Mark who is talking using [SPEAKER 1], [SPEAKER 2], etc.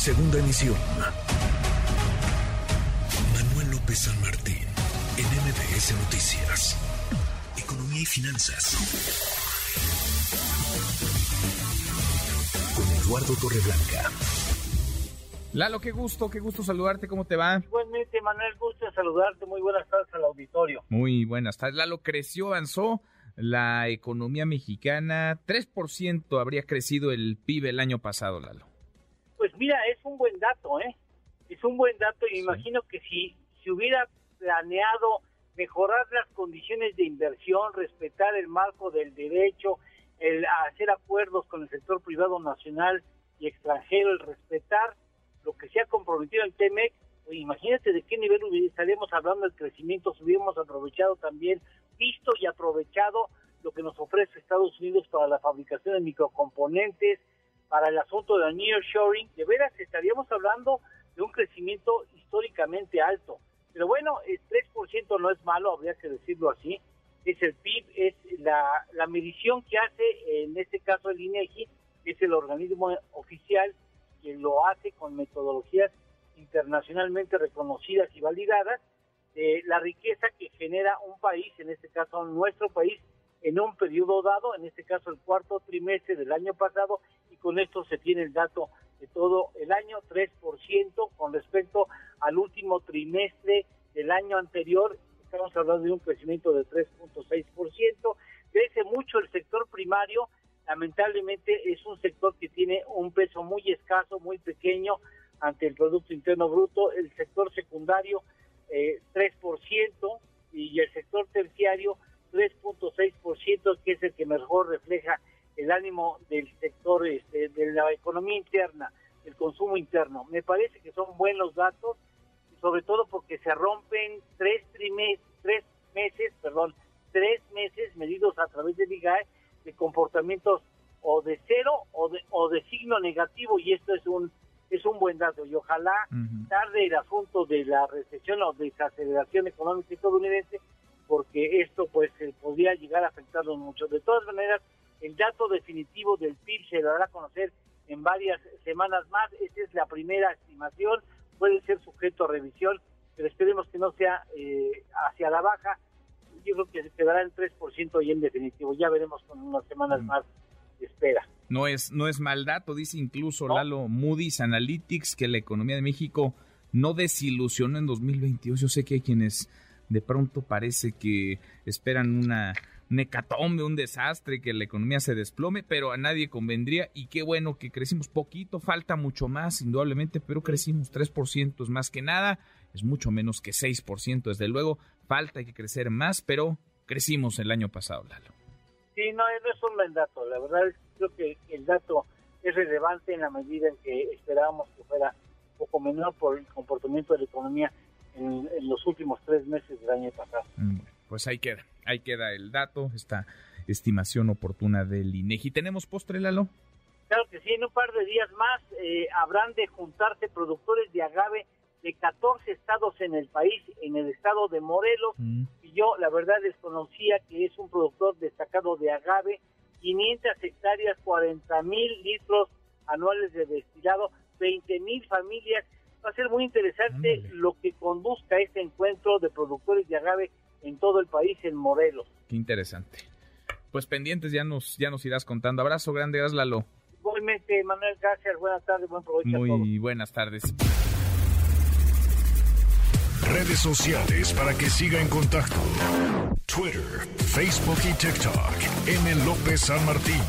[SPEAKER 1] Segunda emisión. Manuel López San Martín, en MBS Noticias. Economía y finanzas. Con Eduardo Torreblanca.
[SPEAKER 2] Lalo, qué gusto, qué gusto saludarte, ¿cómo te va?
[SPEAKER 3] Igualmente, Manuel, gusto saludarte, muy buenas tardes al auditorio.
[SPEAKER 2] Muy buenas tardes, Lalo, creció, avanzó la economía mexicana, 3% habría crecido el PIB el año pasado, Lalo.
[SPEAKER 3] Mira, es un buen dato, ¿eh? Es un buen dato y imagino que si, si hubiera planeado mejorar las condiciones de inversión, respetar el marco del derecho, el hacer acuerdos con el sector privado nacional y extranjero, el respetar lo que se ha comprometido el TEMEC, pues imagínate de qué nivel estaríamos hablando del crecimiento, si hubiéramos aprovechado también, visto y aprovechado lo que nos ofrece Estados Unidos para la fabricación de microcomponentes, para el asunto de nearshoring, de veras estaríamos hablando de un crecimiento históricamente alto. Pero bueno, el 3% no es malo, habría que decirlo así. Es el PIB, es la, la medición que hace, en este caso el INEGI, es el organismo oficial que lo hace con metodologías internacionalmente reconocidas y validadas, de la riqueza que genera un país, en este caso nuestro país, en un periodo dado, en este caso el cuarto trimestre del año pasado, con esto se tiene el dato de todo el año, 3% con respecto al último trimestre del año anterior, estamos hablando de un crecimiento de 3.6%, crece mucho el sector primario, lamentablemente es un sector que tiene un peso muy escaso, muy pequeño ante el Producto Interno Bruto, el sector secundario eh, 3% y el sector terciario 3.6%, que es el que mejor refleja el ánimo del sector este, de la economía interna, el consumo interno. Me parece que son buenos datos, sobre todo porque se rompen tres, tres meses, perdón, tres meses medidos a través del IGAE de comportamientos o de cero o de, o de signo negativo y esto es un es un buen dato y ojalá tarde el asunto de la recesión o desaceleración económica estadounidense porque esto pues podría llegar a afectarnos mucho. De todas maneras, el dato definitivo del PIB se dará a conocer en varias semanas más. Esta es la primera estimación, puede ser sujeto a revisión, pero esperemos que no sea eh, hacia la baja yo creo que se quedará el 3% y en definitivo. Ya veremos con unas semanas mm. más de espera.
[SPEAKER 2] No es, no es mal dato, dice incluso Lalo Moody's Analytics que la economía de México no desilusionó en 2022. Yo sé que hay quienes de pronto parece que esperan una necatombe, un desastre, que la economía se desplome, pero a nadie convendría y qué bueno que crecimos poquito, falta mucho más, indudablemente, pero crecimos 3%, es más que nada, es mucho menos que 6%, desde luego, falta que crecer más, pero crecimos el año pasado, Lalo.
[SPEAKER 3] Sí, no, no es un buen dato, la verdad creo que el dato es relevante en la medida en que esperábamos que fuera un poco menor por el comportamiento de la economía en, los últimos tres meses del año pasado.
[SPEAKER 2] Mm, pues ahí queda, ahí queda el dato, esta estimación oportuna del INEGI. ¿Tenemos postre, Lalo?
[SPEAKER 3] Claro que sí, en un par de días más eh, habrán de juntarse productores de agave de 14 estados en el país, en el estado de Morelos, mm. y yo la verdad desconocía que es un productor destacado de agave, 500 hectáreas, 40 mil litros anuales de destilado, 20 mil familias. Va a ser muy interesante lo que conduzca este encuentro de productores de agave en todo el país, en Morelos.
[SPEAKER 2] Qué interesante. Pues pendientes, ya nos, ya nos irás contando. Abrazo grande, gracias Lalo.
[SPEAKER 3] Igualmente, Manuel, gracias, buenas tardes, buen provecho.
[SPEAKER 2] Muy buenas tardes
[SPEAKER 1] redes sociales para que siga en contacto: Twitter, Facebook y TikTok. M. López San Martín.